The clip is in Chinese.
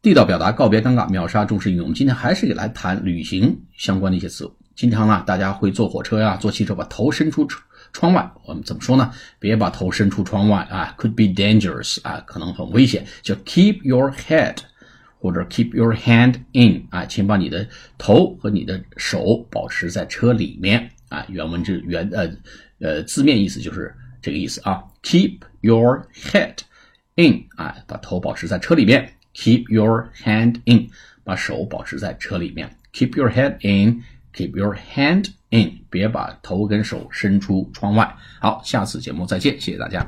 地道表达，告别尴尬，秒杀中式应用。我们今天还是来谈旅行相关的一些词。经常呢，大家会坐火车呀、坐汽车，把头伸出窗窗外。我们怎么说呢？别把头伸出窗外啊，could be dangerous 啊，可能很危险。就 keep your head 或者 keep your hand in 啊，请把你的头和你的手保持在车里面啊。原文这原呃呃字面意思就是这个意思啊。keep your head in 啊，把头保持在车里面。Keep your hand in，把手保持在车里面。Keep your head in，keep your hand in，别把头跟手伸出窗外。好，下次节目再见，谢谢大家。